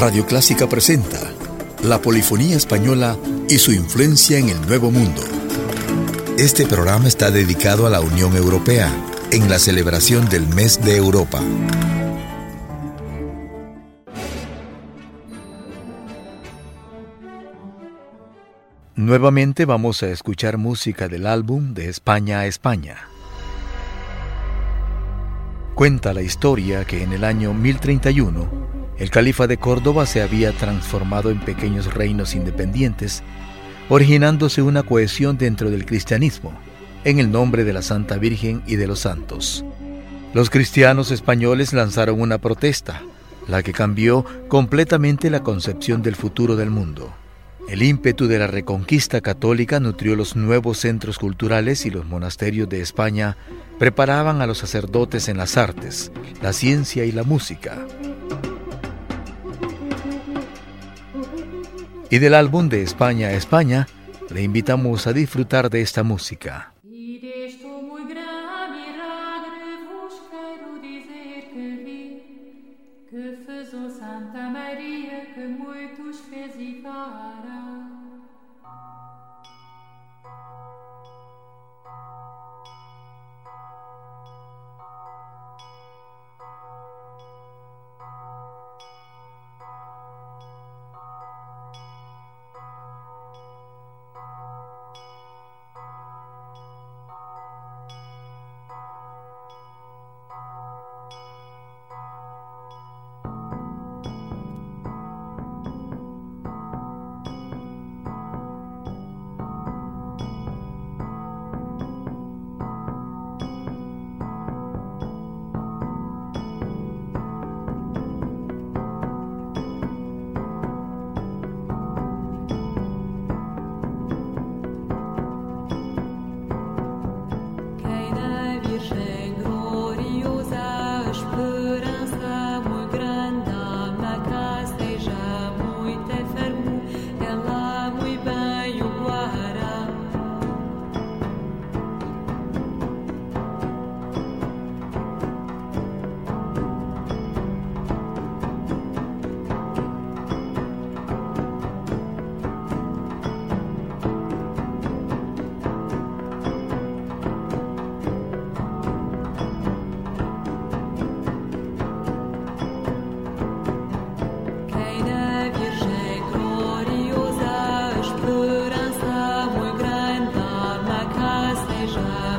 Radio Clásica presenta la polifonía española y su influencia en el Nuevo Mundo. Este programa está dedicado a la Unión Europea en la celebración del Mes de Europa. Nuevamente vamos a escuchar música del álbum de España a España. Cuenta la historia que en el año 1031 el califa de Córdoba se había transformado en pequeños reinos independientes, originándose una cohesión dentro del cristianismo, en el nombre de la Santa Virgen y de los santos. Los cristianos españoles lanzaron una protesta, la que cambió completamente la concepción del futuro del mundo. El ímpetu de la reconquista católica nutrió los nuevos centros culturales y los monasterios de España preparaban a los sacerdotes en las artes, la ciencia y la música. y del álbum de España España, le invitamos a disfrutar de esta música. shine.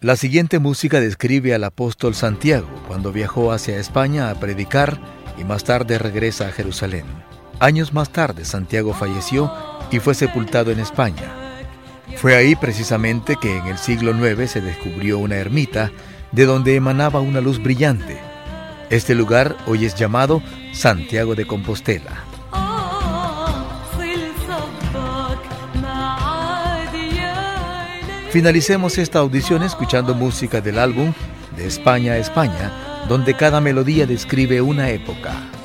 La siguiente música describe al apóstol Santiago cuando viajó hacia España a predicar y más tarde regresa a Jerusalén. Años más tarde Santiago falleció y fue sepultado en España. Fue ahí precisamente que en el siglo IX se descubrió una ermita de donde emanaba una luz brillante. Este lugar hoy es llamado Santiago de Compostela. Finalicemos esta audición escuchando música del álbum De España a España, donde cada melodía describe una época.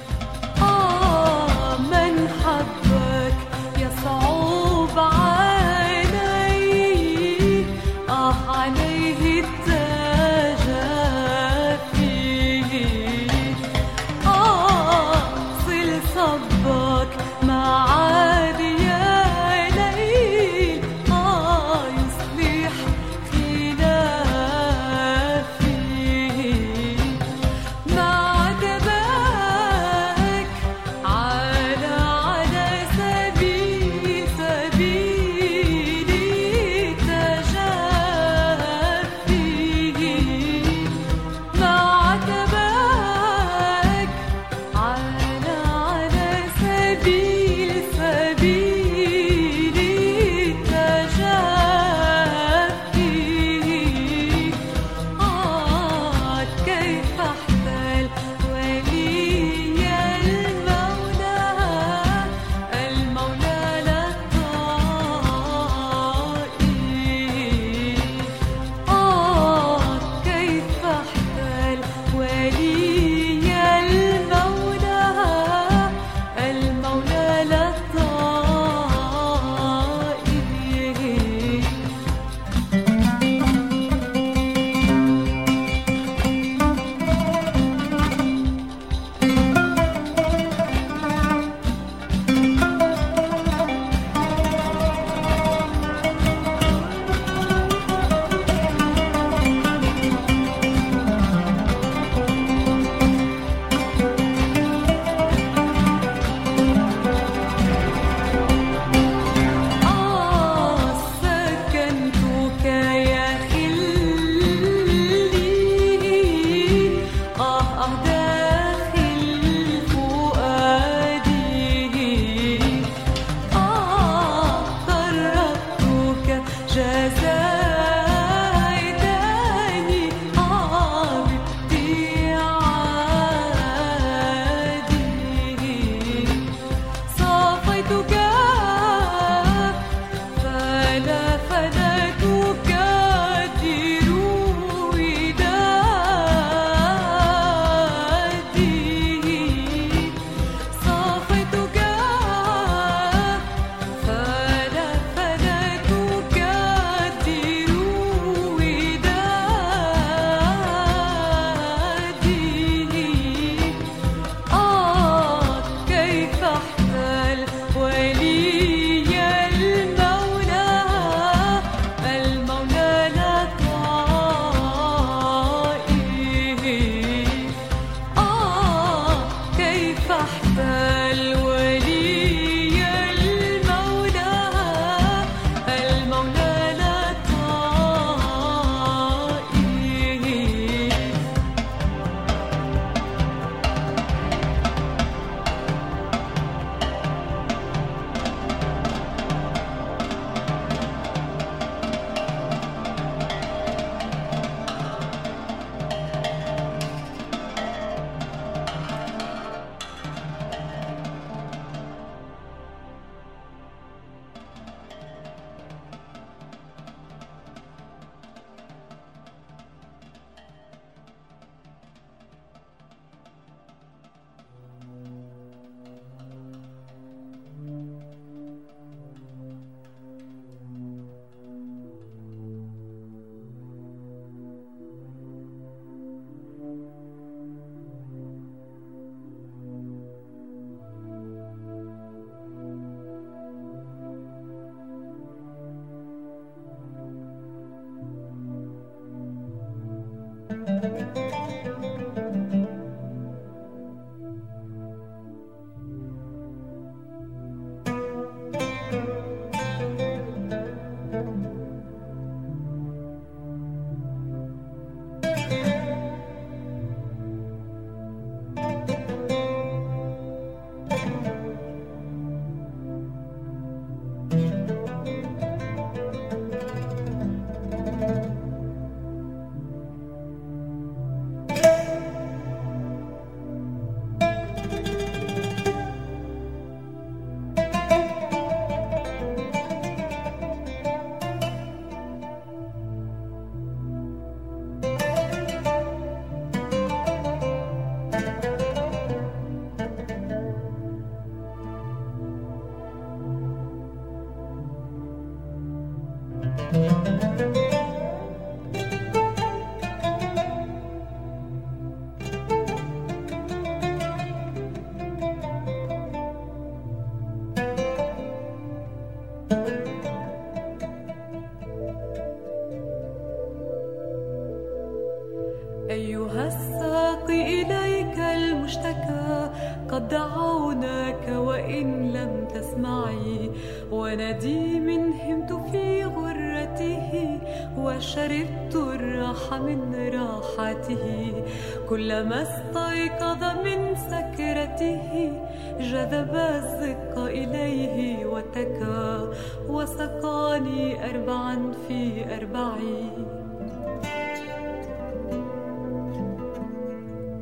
كلما استيقظ من سكرته جذب الزق إليه وتكى وسقاني أربعا في أربعين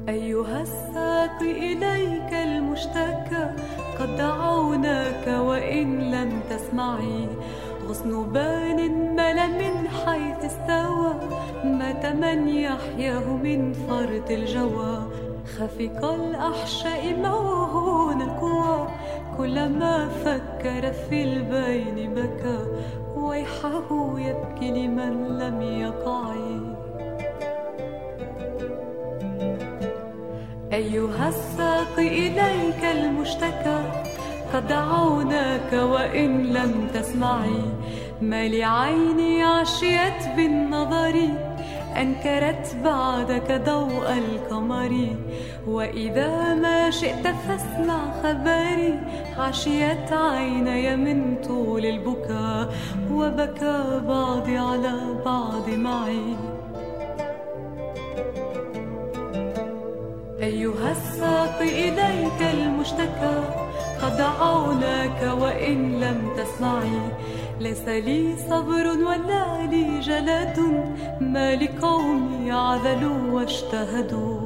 أيها الساق إليك المشتكى قد دعوناك وإن لم تسمعي. غصن بان يحياه من فرط الجوى. خفق الأحشاء موهون القوى كلما فكر في البين بكى. ويحه يبكي لمن لم يقع أيها الساق إليك المشتكى. قد دعوناك وإن لم تسمعي. ما لعيني عشيت بالنظر. أنكرت بعدك ضوء القمر وإذا ما شئت فاسمع خبري. عشيت عيني من طول البكاء وبكى بعضي على بعض معي. أيها الساق إليك المشتكى قد عوناك وإن لم تسمعي. ليس لي صبر ولا لي جلد ما لقومي عذلوا واجتهدوا.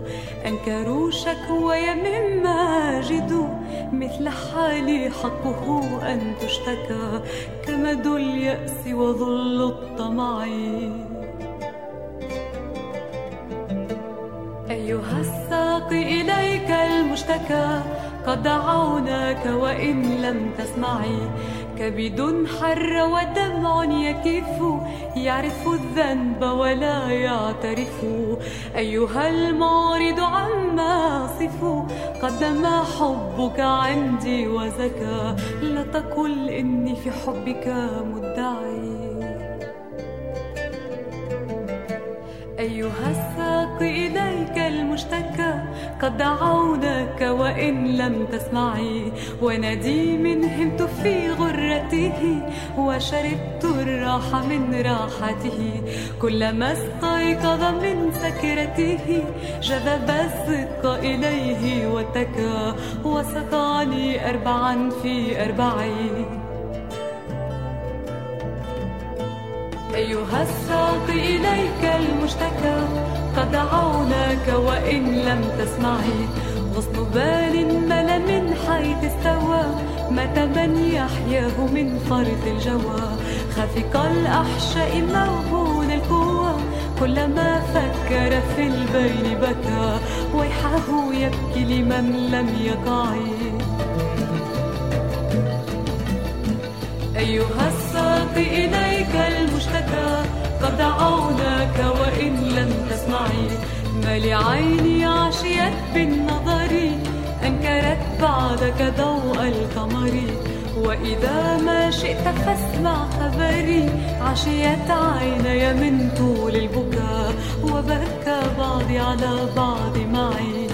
أنكروا شكوي مما جدوا. مثل حالي حقه أن تشتكى. كمد اليأس وظل الطمع. أيها الساق إليك المشتكى. قد دعوناك وإن لم تسمعي. كبد حر ودمع يكف يعرف الذنب ولا يعترف. أيها المعرض عما صف قدم حبك عندي وزكى. لا تقل إني في حبك مدعي. أيها الساق إليك المشتكى قد دعوناك وإن لم تسمعي. ونديم همت في غرته وشربت الراحة من راحته. كلما استيقظ من سكرته جذب الصدق إليه وتكى وسقاني أربعا في أربعين أيها الساق إليك المشتكى. قد دعوناك وإن لم تسمعي. غصن بال مل من حيث استوى. مات من يحياه من فرط الجوى؟ خافق الأحشاء موهون القوى. كلما فكر في البين بكى. ويحه يبكي لمن لم يقع أيها الساق إليك المشتكى. قد دعوناك وإن لم تسمعي ما لعيني عشيت بالنظر أنكرت بعدك ضوء القمر. وإذا ما شئت فاسمع خبري عشيت عيني من طول البكاء. وبكى بعضي على بعض معي.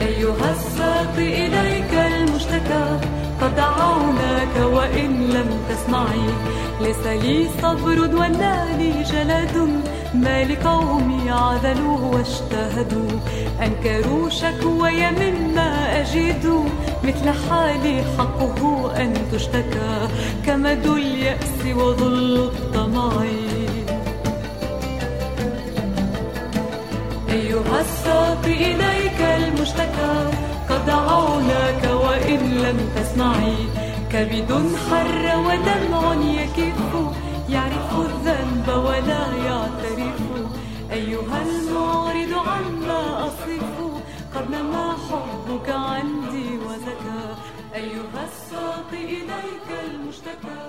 أيها الساق إليك المشتكى قد دعوناك وإن لم تسمعي. ليس لي صبر ولا لي جلد. ما لقومي عذلوا واجتهدوا. أنكروا شكوي مما أجد. مثل حالي حقه أن تشتكى. كمد اليأس وظل الطمع. أيها الساق إليك المشتكى. قد دعوناك وإن لم تسمعي. كبد حر ودمع يكف يعرف الذنب ولا يعترف. أيها المعرض عما أصف قد نما حبك عندي وزكى. أيها الساق إليك المشتكى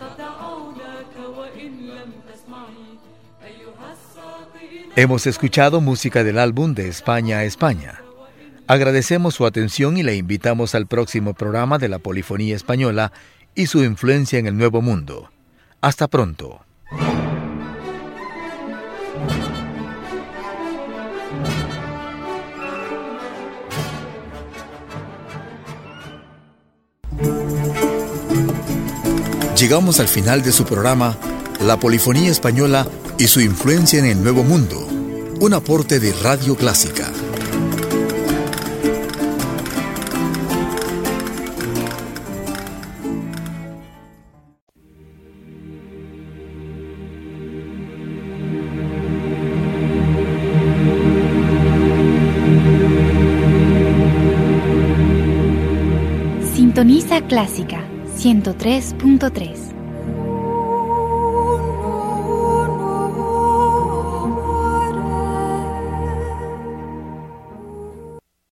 قد دعوناك وإن لم تسمعي. Hemos escuchado música del álbum de España a España. Agradecemos su atención y le invitamos al próximo programa de la Polifonía Española y su influencia en el Nuevo Mundo. Hasta pronto. Llegamos al final de su programa La Polifonía Española y su influencia en el Nuevo Mundo, un aporte de Radio Clásica. 103.3